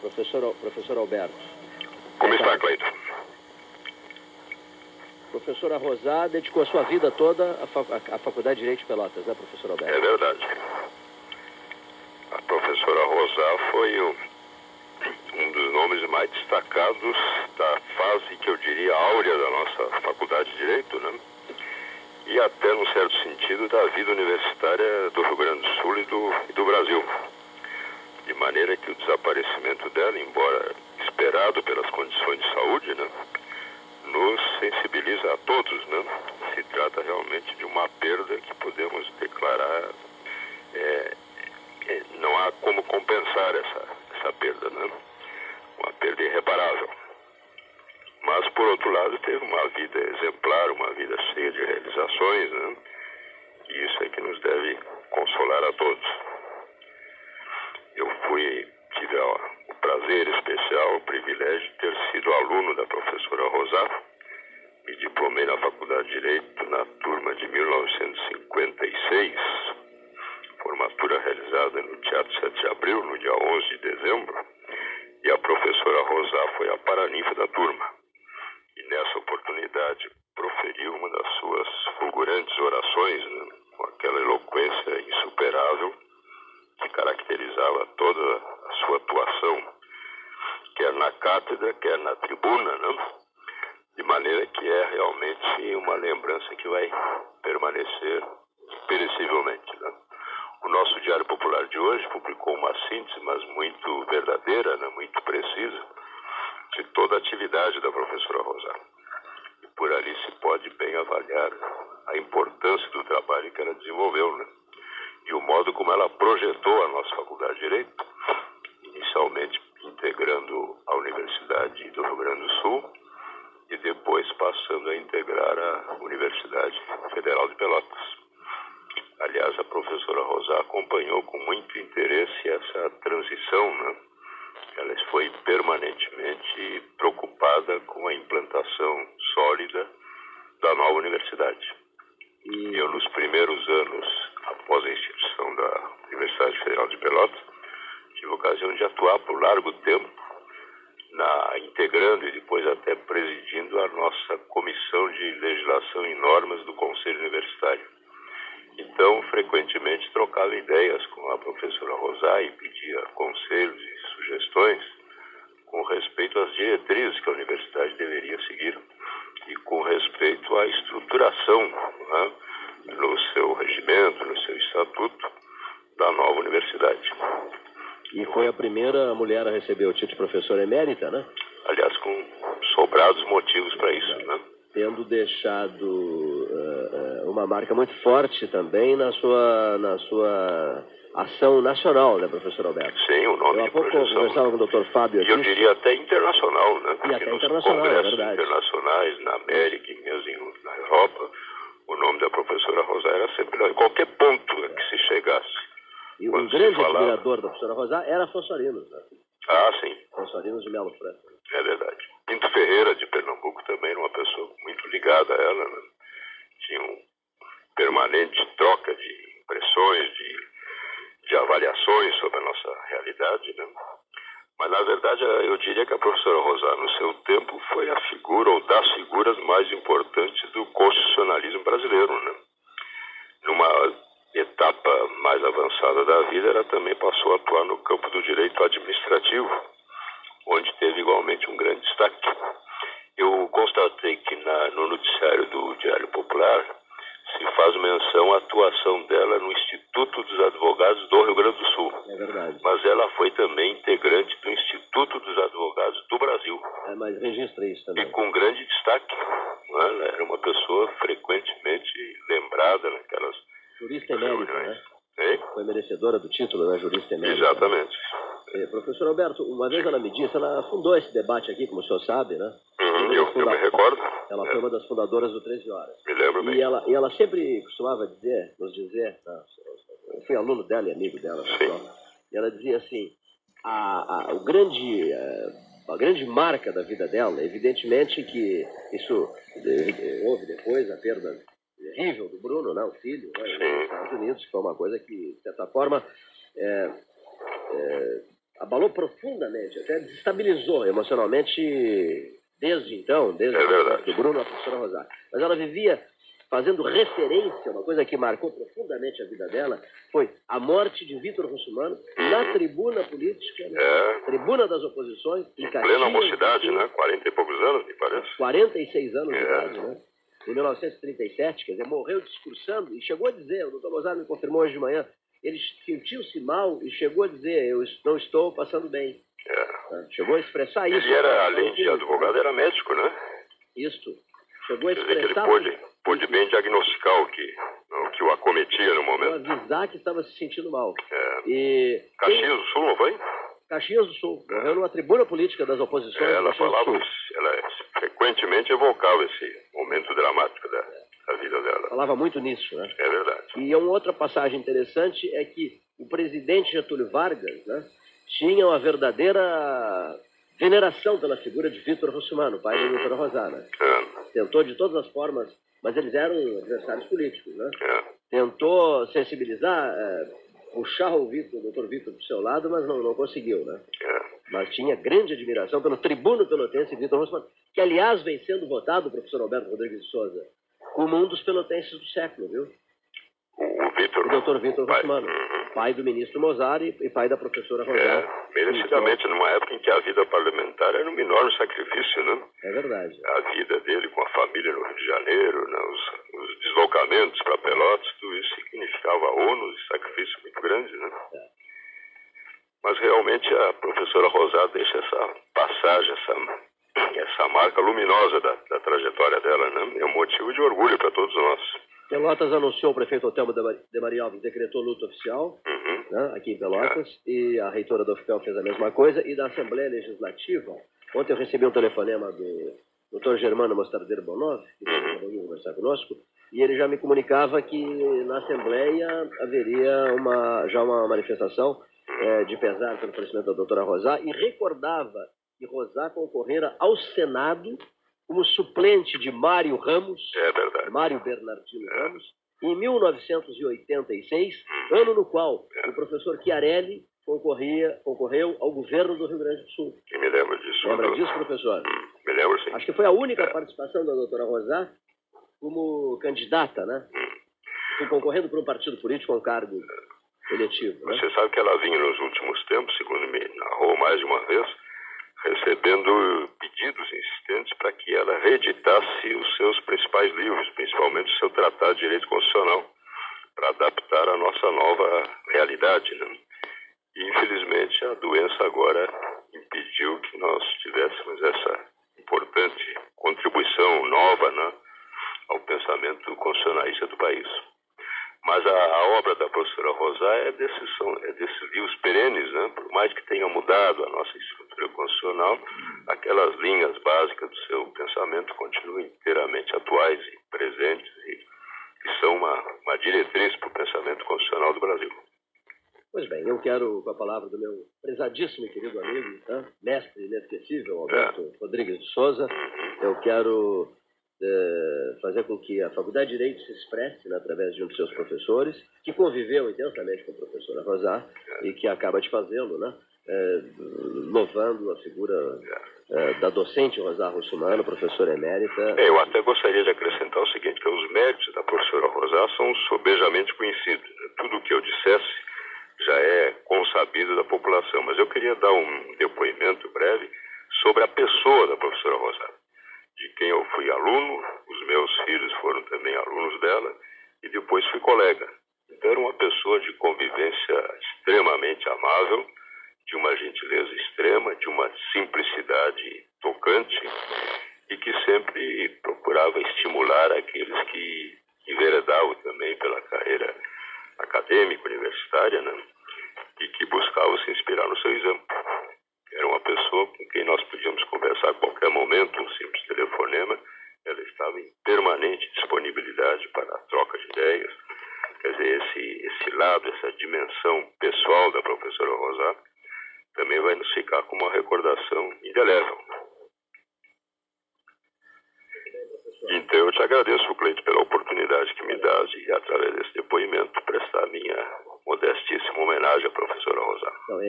Professor, professor Alberto. Como está, Cleiton? Professora Rosá dedicou a sua vida toda à, fac à Faculdade de Direito de Pelotas, né, professor Alberto? É verdade. A professora Rosá foi o, um dos nomes mais destacados da fase que eu diria áurea da nossa Faculdade de Direito, né? E até, num certo sentido, da vida universitária do Rio Grande do Sul e do, e do Brasil. De maneira que o desaparecimento dela, embora esperado pelas condições de saúde, né? nos sensibiliza a todos, né? Se trata realmente de uma perda que podemos declarar, é, é, não há como compensar essa, essa perda, né? Uma perda irreparável. Mas, por outro lado, teve uma vida exemplar, uma vida cheia de realizações, né? E isso é que nos deve consolar a todos. Eu fui, tive o prazer especial, o privilégio de ter sido aluno da professora Rosá. Me diplomei de Direito na turma de 1956, formatura realizada no Teatro 7 de Abril, no dia 11 de dezembro, e a professora Rosá foi a paraninfa da turma. E nessa oportunidade proferiu uma das suas fulgurantes orações, né, com aquela eloquência insuperável que caracterizava toda a sua atuação, quer na cátedra, quer na tribuna, né? De maneira que é realmente uma lembrança que vai permanecer perecivelmente. Né? O nosso Diário Popular de hoje publicou uma síntese, mas muito verdadeira, né? muito precisa, de toda a atividade da professora Rosa. E por ali se pode bem avaliar a importância do trabalho que ela desenvolveu. Né? e o modo como ela projetou a nossa Faculdade de Direito, inicialmente integrando a Universidade do Rio Grande do Sul depois passando a integrar a Universidade Federal de Pelotas. Aliás, a professora Rosa acompanhou com muito interesse essa transição, né? Ela foi permanentemente preocupada com a implantação sólida da nova universidade. E eu, nos primeiros anos após a instituição da Universidade Federal de Pelotas, tive a ocasião de atuar por largo tempo, na, integrando e depois até presidindo a nossa comissão de legislação e normas do Conselho Universitário. Então, frequentemente trocava ideias com a professora Rosai e pedia conselhos e sugestões com respeito às diretrizes que a universidade deveria seguir e com respeito à estruturação né, no seu regimento, no seu estatuto da nova universidade. E foi a primeira mulher a receber o título de professora emérita, né? Aliás, com sobrados motivos para isso, né? Tendo deixado uh, uma marca muito forte também na sua, na sua ação nacional, né, professor Alberto? Sim, o nome eu, de pouco projeção. conversava com o doutor Fábio aqui. E eu diria até internacional, né? Porque e até internacional, é verdade. internacionais, na América e mesmo na Europa, o nome da professora Rosa era sempre em qualquer ponto que se chegasse. E o grande falava... admirador da professora Rosa era Afonso Arinos, né? Ah, sim. Afonso Arinos de Melo Franco. É verdade. Pinto Ferreira, de Pernambuco, também era uma pessoa muito ligada a ela, né? Tinha um permanente troca de impressões, de, de avaliações sobre a nossa realidade, né? Mas, na verdade, eu diria que a professora Rosar, no seu tempo, foi a figura ou das figuras mais importantes do constitucionalismo brasileiro. Né? Numa etapa mais avançada da vida, ela também passou a atuar no campo do direito administrativo, onde teve igualmente um grande destaque. Eu constatei que na, no noticiário do Diário Popular se faz menção à atuação dela no Instituto dos Advogados do Rio Grande do Sul. É verdade. Mas ela foi também integrante do Instituto dos Advogados do Brasil. É, mas registrei isso também. E com grande destaque. Né? Ela era uma pessoa frequentemente lembrada naquelas Jurista emérita, né? Hein? Foi merecedora do título, né? Jurista emérita. Exatamente. É, professor Alberto, uma vez ela me disse, ela fundou esse debate aqui, como o senhor sabe, né? Uhum, eu, eu, me recordo. Ela é. foi uma das fundadoras do 13 Horas. Me lembro bem. E ela, e ela sempre costumava dizer, nos dizer, tá? eu fui aluno dela e amigo dela, né? Sim. e ela dizia assim, a, a, o grande, a, a grande marca da vida dela, evidentemente que isso houve depois, a perda terrível do Bruno, né, o filho, né, nos Estados Unidos, que foi uma coisa que, de certa forma, é, é, abalou profundamente, até desestabilizou emocionalmente desde então, desde É o do Bruno, a professora Rosário. Mas ela vivia fazendo referência, uma coisa que marcou profundamente a vida dela, foi a morte de Vitor Russumano na tribuna política, né? É. tribuna das oposições, em Em Caxias. plena mocidade, né? 40 e poucos anos, me parece. 46 anos de É. idade, né? Em 1937, quer dizer, morreu discursando e chegou a dizer, o doutor Rosário me confirmou hoje de manhã, ele sentiu-se mal e chegou a dizer, eu não estou passando bem. É. né? Chegou a expressar isso. Ele era, além de advogado, era médico, né? Isto. Chegou a Quer dizer que ele expressar... pôde, pôde bem diagnosticar o que, o que o acometia no Chegou momento. avisar que estava se sentindo mal. É. E... Caxias do Sul, não foi? Caxias do Sul. Morreu numa tribuna política das oposições. É, ela falava, ela frequentemente evocava esse momento dramático da, da vida dela. Falava muito nisso, né? É verdade. E uma outra passagem interessante é que o presidente Getúlio Vargas né, tinha uma verdadeira veneração pela figura de Vitor Russumano, pai da doutora Rosana. É, Tentou de todas as formas, mas eles eram adversários políticos, né? é. Tentou sensibilizar, eh, puxar o Vitor, o doutor Vitor para o seu lado, mas não, não conseguiu, né? É. Mas tinha grande admiração pelo tribuno pelotense Vitor Russumano, que aliás vem sendo votado, professor Alberto Rodrigues de Souza, como um dos pelotenses do século, viu? O, Vitor. O doutor Vitor pai. Russumano, Uhum. pai do ministro Mozart e, pai da professora Rosário. É, merecidamente, numa época em que a vida parlamentar era um enorme sacrifício, né? É verdade. A vida dele com a família no Rio de Janeiro, né? os, os deslocamentos para Pelotas, tudo isso significava ônus e sacrifício muito grande, né? Mas realmente a professora Rosado deixa essa passagem, essa, essa marca luminosa da, da trajetória dela, né? É um motivo de orgulho para todos nós. Pelotas anunciou o prefeito Otelmo de Mar- de Maria Alves, decretou luto oficial, Uhum. né, aqui em Pelotas, e a reitora da UFPEL fez a mesma coisa, e da Assembleia Legislativa, ontem eu recebi um telefonema do doutor Germano Mostardeiro Bonov, que Uhum. conversar conosco, e ele já me comunicava que na Assembleia haveria uma, já uma manifestação eh, de pesar pelo falecimento da doutora Rosá, e recordava que Rosá concorrera ao Senado como suplente de Mário Ramos, É. Mário Bernardino Ramos, em 1986, ano no qual o professor Chiarelli concorria, concorreu ao governo do Rio Grande do Sul. E me lembro disso. Lembra disso, professor? Hum, Me lembro sim. Acho que foi a única participação da doutora Rosá como candidata, né? Fui concorrendo por um partido político a um cargo eletivo, né? Você sabe que ela vinha nos últimos tempos, segundo me narrou mais de uma vez, recebendo pedidos insistentes para que ela reeditasse os seus principais livros, principalmente o seu Tratado de Direito Constitucional, para adaptar à nossa nova realidade. Né? E, infelizmente, a doença agora impediu que nós tivéssemos essa importante contribuição nova né, ao pensamento constitucionalista do país. Mas a, a obra da professora Rosá é desses, são, é desses livros perenes, né? por mais que tenha mudado a nossa estrutura constitucional, aquelas linhas básicas do seu pensamento continuam inteiramente atuais e presentes e, e são uma, uma diretriz para o pensamento constitucional do Brasil. Pois bem, eu quero, com a palavra do meu prezadíssimo e querido amigo, né? mestre inesquecível, Alberto Rodrigues de Souza, eu quero fazer com que a Faculdade de Direito se expresse né, através de um de seus professores, que conviveu intensamente com a professora Rosar e que acaba de fazê-lo, né? eh, louvando a figura eh, da docente Rosar Russumano, professora emérita. É, Eu até gostaria de acrescentar o seguinte, que os méritos da professora Rosá são sobejamente conhecidos. Tudo o que eu dissesse já é consabido da população, mas eu queria dar um depoimento breve sobre a pessoa da professora Rosá, de quem eu fui aluno, os meus filhos foram também alunos dela, e depois fui colega. Então era uma pessoa de convivência extremamente amável, de uma gentileza extrema, de uma simplicidade tocante, e que sempre procurava estimular aqueles que enveredavam também pela carreira acadêmica, universitária, né? e que buscavam se inspirar no seu exemplo. Era uma pessoa com quem nós podíamos conversar a qualquer momento, um simples telefonema, ela estava em permanente disponibilidade para a troca de ideias. Quer dizer, esse, lado, essa dimensão pessoal da professora Rosato também vai nos ficar como uma recordação indelével. Então eu te agradeço, Cleito, pela oportunidade que me dás de, através desse depoimento, prestar minha modestíssima homenagem à professora Rosato.